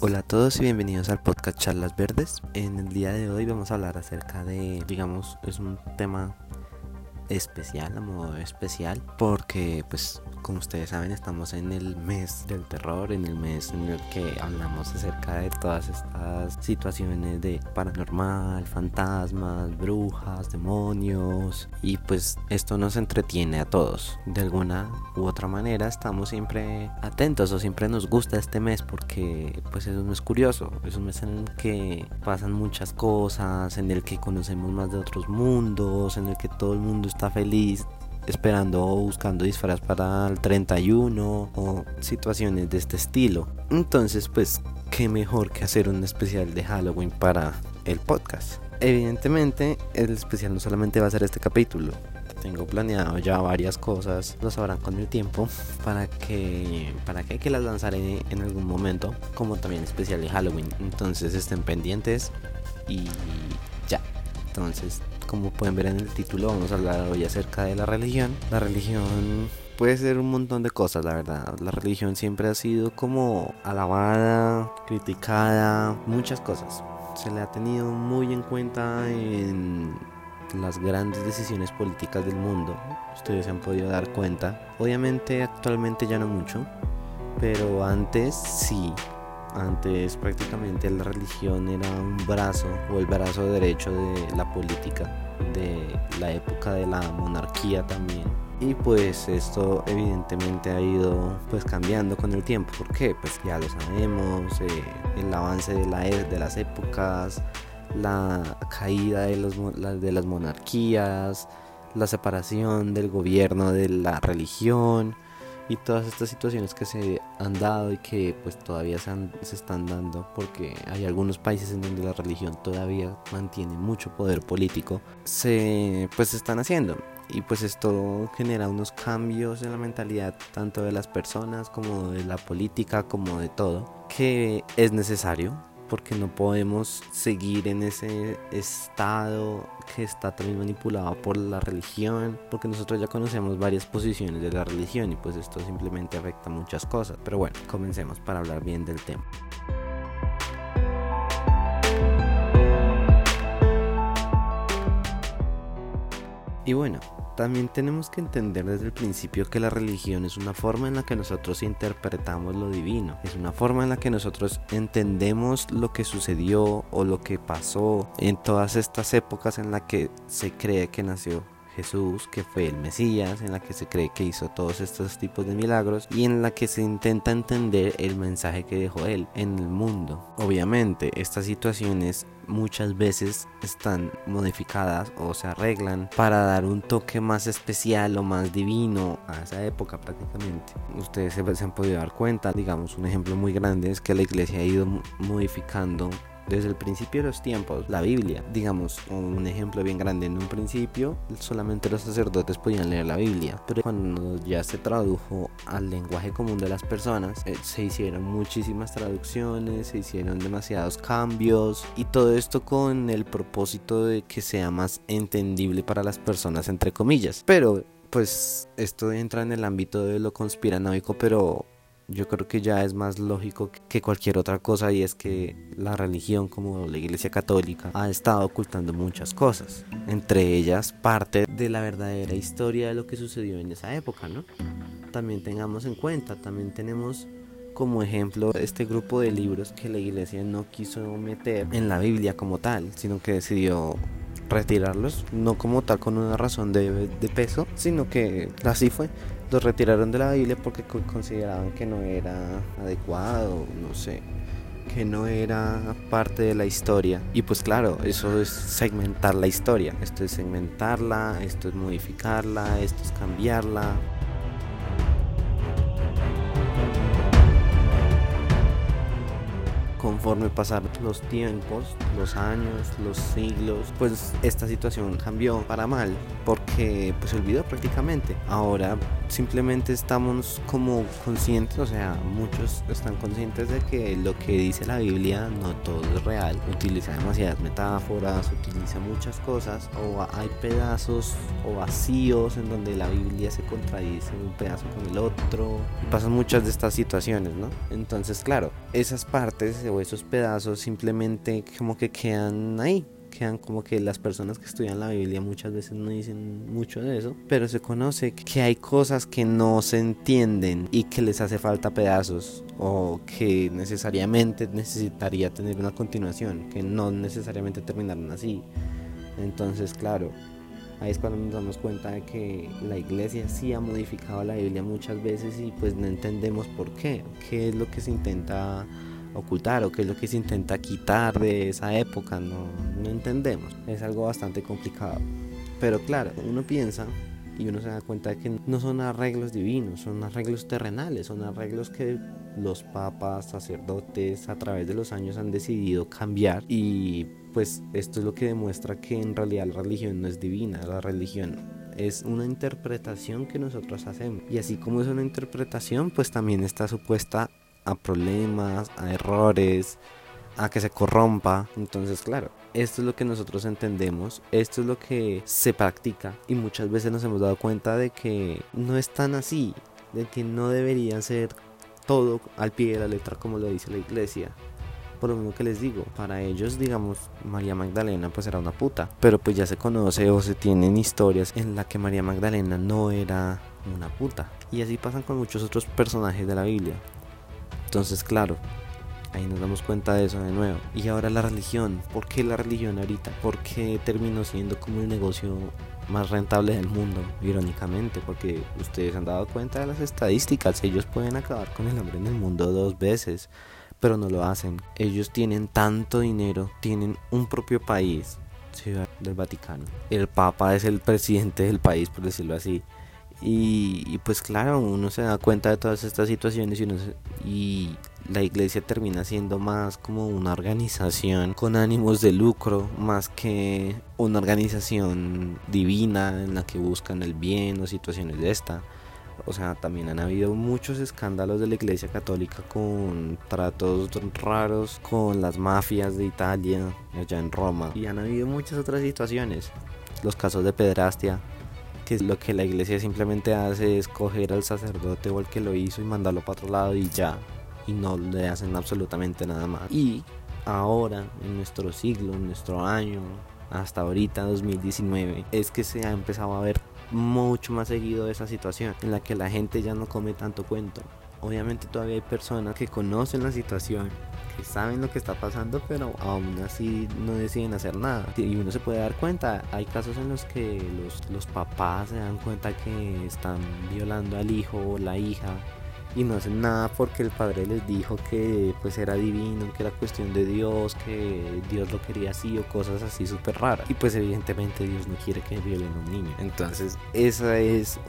Hola a todos y bienvenidos al podcast Charlas Verdes. En el día de hoy vamos a hablar acerca de, digamos, es un tema especial, a modo especial, porque pues como ustedes saben estamos en el mes del terror, en el mes en el que hablamos acerca de todas estas situaciones de paranormal, fantasmas, brujas, demonios y pues esto nos entretiene a todos. De alguna u otra manera estamos siempre atentos o siempre nos gusta este mes porque pues es un mes curioso, es un mes en el que pasan muchas cosas, en el que conocemos más de otros mundos, en el que todo el mundo está feliz esperando o buscando disfraz para el 31 o situaciones de este estilo. Entonces, pues, qué mejor que hacer un especial de Halloween para el podcast. Evidentemente, el especial no solamente va a ser este capítulo. Tengo planeado ya varias cosas, lo sabrán con el tiempo, para que, para que, que las lanzaré en algún momento, como también especial de Halloween. Entonces estén pendientes y ya. Entonces como pueden ver en el título, vamos a hablar hoy acerca de la religión. La religión puede ser un montón de cosas, la verdad. La religión siempre ha sido como alabada, criticada, muchas cosas. Se le ha tenido muy en cuenta en las grandes decisiones políticas del mundo. Ustedes se han podido dar cuenta. Obviamente actualmente ya no mucho, pero antes sí. Antes prácticamente la religión era un brazo o el brazo derecho de la política, de la época de la monarquía también. Y pues esto evidentemente ha ido pues cambiando con el tiempo. ¿Por qué? Pues ya lo sabemos, eh, el avance e, de las épocas, la caída de, los, de las monarquías, la separación del gobierno de la religión y todas estas situaciones que se han dado y que pues todavía se, se, están dando porque hay algunos países en donde la religión todavía mantiene mucho poder político se pues se están haciendo. Y pues esto genera unos cambios en la mentalidad tanto de las personas como de la política como de todo que es necesario porque no podemos seguir en ese estado que está también manipulado por la religión, porque nosotros ya conocemos varias posiciones de la religión y pues esto simplemente afecta muchas cosas. Pero bueno, comencemos para hablar bien del tema. Y bueno, también tenemos que entender desde el principio que la religión es una forma en la que nosotros interpretamos lo divino, es una forma en la que nosotros entendemos lo que sucedió o lo que pasó en todas estas épocas en la que se cree que nació Jesús, que fue el Mesías, en la que se cree que hizo todos estos tipos de milagros y en la que se intenta entender el mensaje que dejó él en el mundo. Obviamente, estas situaciones muchas veces están modificadas o se arreglan para dar un toque más especial o más divino a esa época prácticamente. Ustedes se, se han podido dar cuenta, digamos, un ejemplo muy grande es que la iglesia ha ido modificando desde el principio de los tiempos, la Biblia, digamos, un ejemplo bien grande, en un principio solamente los sacerdotes podían leer la Biblia, pero cuando ya se tradujo al lenguaje común de las personas, eh, se hicieron muchísimas traducciones, se hicieron demasiados cambios y todo esto con el propósito de que sea más entendible para las personas, entre comillas. Pero pues esto entra en el ámbito de lo conspiranoico, pero yo creo que ya es más lógico que cualquier otra cosa y es que la religión como la iglesia católica ha estado ocultando muchas cosas, entre ellas parte de la verdadera historia de lo que sucedió en esa época, ¿no? También tengamos en cuenta, también tenemos como ejemplo este grupo de libros que la iglesia no quiso meter en la Biblia como tal, sino que decidió retirarlos, no como tal con una razón de, de peso, sino que así fue los retiraron de la Biblia porque consideraban que no era adecuado, no sé, que no era parte de la historia. Y pues claro, eso es segmentar la historia. Esto es segmentarla, esto es modificarla, esto es cambiarla. conforme pasaron los tiempos, los años, los siglos, pues esta situación cambió para mal porque pues olvidó prácticamente. Ahora simplemente estamos como conscientes, o sea, muchos están conscientes de que lo que dice la Biblia no todo es real, utiliza demasiadas metáforas, utiliza muchas cosas, o hay pedazos o vacíos en donde la Biblia se contradice un pedazo con el otro, pasan muchas de estas situaciones, ¿no? Entonces, claro, esas partes o esos pedazos simplemente como que quedan ahí, quedan como que las personas que estudian la Biblia muchas veces no dicen mucho de eso, pero se conoce que hay cosas que no se entienden y que les hace falta pedazos o que necesariamente necesitaría tener una continuación, que no necesariamente terminaron así. Entonces, claro, ahí es cuando nos damos cuenta de que la iglesia sí ha modificado la Biblia muchas veces y pues no entendemos por qué, qué es lo que se intenta ocultar o qué es lo que se intenta quitar de esa época, no, no entendemos. Es algo bastante complicado. Pero claro, uno piensa y uno se da cuenta de que no son arreglos divinos, son arreglos terrenales, son arreglos que los papas, sacerdotes a través de los años han decidido cambiar y pues esto es lo que demuestra que en realidad la religión no es divina, la religión es una interpretación que nosotros hacemos y así como es una interpretación pues también está supuesta a problemas, a errores, a que se corrompa. Entonces, claro, esto es lo que nosotros entendemos, esto es lo que se practica y muchas veces nos hemos dado cuenta de que no es tan así, de que no debería ser todo al pie de la letra como lo dice la iglesia. Por lo mismo que les digo, para ellos, digamos, María Magdalena pues era una puta. Pero pues ya se conoce o se tienen historias en la que María Magdalena no era una puta. Y así pasan con muchos otros personajes de la Biblia. Entonces, claro, ahí nos damos cuenta de eso de nuevo. Y ahora la religión. ¿Por qué la religión ahorita? ¿Por qué terminó siendo como el negocio más rentable del mundo? Irónicamente, porque ustedes han dado cuenta de las estadísticas. Ellos pueden acabar con el hambre en el mundo dos veces, pero no lo hacen. Ellos tienen tanto dinero, tienen un propio país, Ciudad del Vaticano. El Papa es el presidente del país, por decirlo así. Y, pues claro, uno se da cuenta de todas estas situaciones y, y la iglesia termina siendo más como una organización con ánimos de lucro, más que una organización divina en la que buscan el bien o situaciones de esta. O sea, también han habido muchos escándalos de la iglesia católica con tratos raros con las mafias de Italia, allá en Roma. Y han habido muchas otras situaciones. Los casos de pedrastia, que lo que la iglesia simplemente hace es coger al sacerdote o el que lo hizo y mandarlo para otro lado y ya, y no le hacen absolutamente nada más. Y ahora, en nuestro siglo, en nuestro año, hasta ahorita 2019, es que se ha empezado a ver mucho más seguido esa situación en la que la gente ya no come tanto cuento. Obviamente todavía hay personas que conocen la situación, que saben lo que está pasando, pero aún así no deciden hacer nada. Y uno se puede dar cuenta, hay casos en los que los, los papás se dan cuenta que están violando al hijo o la hija y no hacen nada porque el padre les dijo que pues era divino, que era cuestión de Dios, que Dios lo quería así o cosas así súper raras. Y pues evidentemente Dios no quiere que violen a un niño. Entonces esa es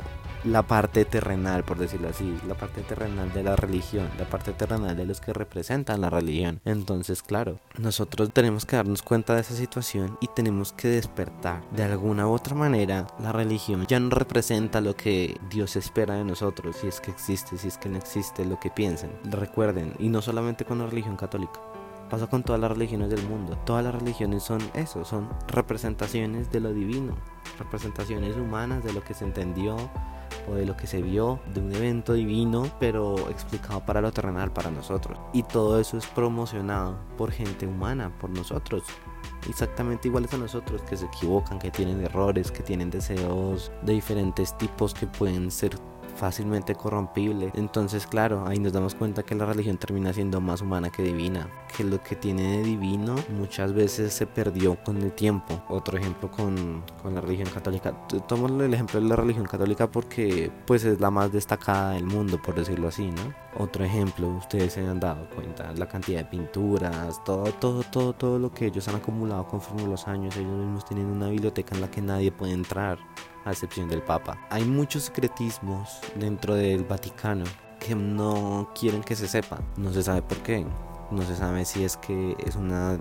la parte terrenal, por decirlo así, la parte terrenal de la religión, la parte terrenal de los que representan la religión. Entonces, claro, nosotros tenemos que darnos cuenta de esa situación y tenemos que despertar. De alguna u otra manera, la religión ya no representa lo que Dios espera de nosotros, si es que existe, si es que no existe, lo que piensen. Recuerden, y no solamente con la religión católica. Pasa con todas las religiones del mundo. Todas las religiones son eso, son representaciones de lo divino, representaciones humanas de lo que se entendió, o de lo que se vio de un evento divino, pero explicado para lo terrenal, para nosotros. Y todo eso es promocionado por gente humana, por nosotros. Exactamente iguales a nosotros, que se equivocan, que tienen errores, que tienen deseos de diferentes tipos que pueden ser fácilmente corrompible. Entonces, claro, ahí nos damos cuenta que la religión termina siendo más humana que divina, que lo que tiene de divino muchas veces se perdió con el tiempo. Otro ejemplo con, con la religión católica. Tomo el ejemplo de la religión católica porque pues es la más destacada del mundo, por decirlo así, ¿no? Otro ejemplo, ustedes se han dado cuenta, la cantidad de pinturas, todo, todo, todo, todo lo que ellos han acumulado conforme los años, ellos mismos tienen una biblioteca en la que nadie puede entrar a excepción del Papa. Hay muchos secretismos dentro del Vaticano que no quieren que se sepa. No se sabe por qué. No se sabe si es que es una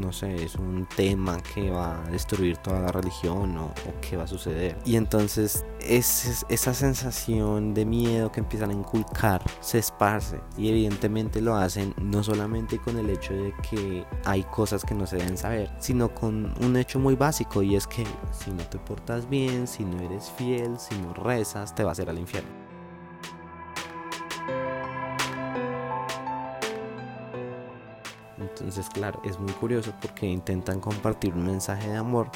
no sé, es un tema que va a destruir toda la religión o, o que va a suceder. Y entonces es, esa sensación de miedo que empiezan a inculcar se esparce y evidentemente lo hacen no solamente con el hecho de que hay cosas que no se deben saber, sino con un hecho muy básico y es que si no te portas bien, si no eres fiel, si no rezas, te vas a ir al infierno. Entonces, claro, es muy curioso porque intentan compartir un mensaje de amor,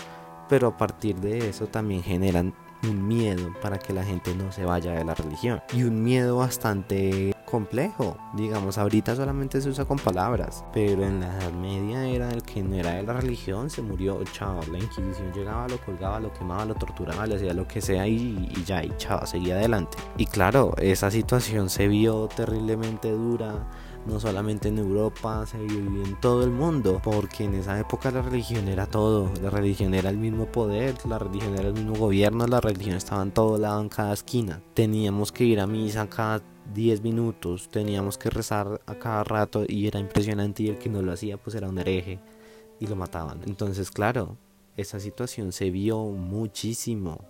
pero a partir de eso también generan un miedo para que la gente no se vaya de la religión. Y un miedo bastante complejo. Digamos, ahorita solamente se usa con palabras, pero en la Edad Media era el que no era de la religión, se murió, chao. La Inquisición llegaba, lo colgaba, lo quemaba, lo torturaba, le hacía lo que sea y, y ya, y chao, seguía adelante. Y claro, esa situación se vio terriblemente dura no solamente en Europa, se vivió en todo el mundo, porque en esa época la religión era todo, la religión era el mismo poder, la religión era el mismo gobierno, la religión estaba en todo lado, en cada esquina. Teníamos que ir a misa cada 10 minutos, teníamos que rezar a cada rato y era impresionante y el que no lo hacía pues era un hereje y lo mataban. Entonces claro, esa situación se vio muchísimo.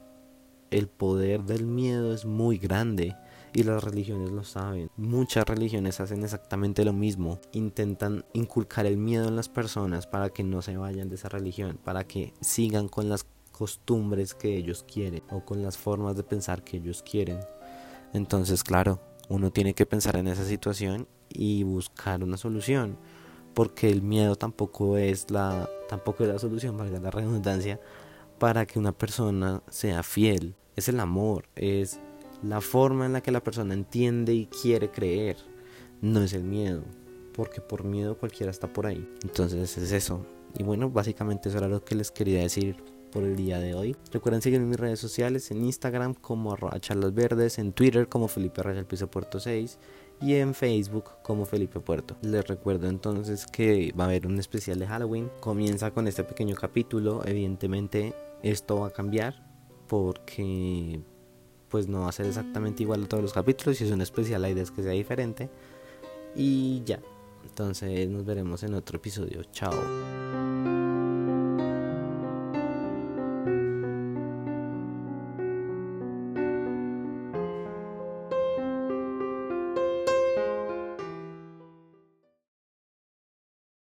El poder del miedo es muy grande y las religiones lo saben. Muchas religiones hacen exactamente lo mismo. Intentan inculcar el miedo en las personas para que no se vayan de esa religión, para que sigan con las costumbres que ellos quieren o con las formas de pensar que ellos quieren. Entonces, claro, uno tiene que pensar en esa situación y buscar una solución, porque el miedo tampoco es la tampoco es la solución, valga la redundancia, para que una persona sea fiel. Es el amor, es la forma en la que la persona entiende y quiere creer no es el miedo, porque por miedo cualquiera está por ahí. Entonces es eso. Y bueno, básicamente eso era lo que les quería decir por el día de hoy. Recuerden seguirme en mis redes sociales, en Instagram como charlas verdes, en Twitter como Felipe Raya Piso Puerto 6 y en Facebook como Felipe Puerto. Les recuerdo entonces que va a haber un especial de Halloween. Comienza con este pequeño capítulo. Evidentemente esto va a cambiar porque pues no va a ser exactamente igual a todos los capítulos. Si es un especial, la idea es que sea diferente. Y ya. Entonces nos veremos en otro episodio. Chao.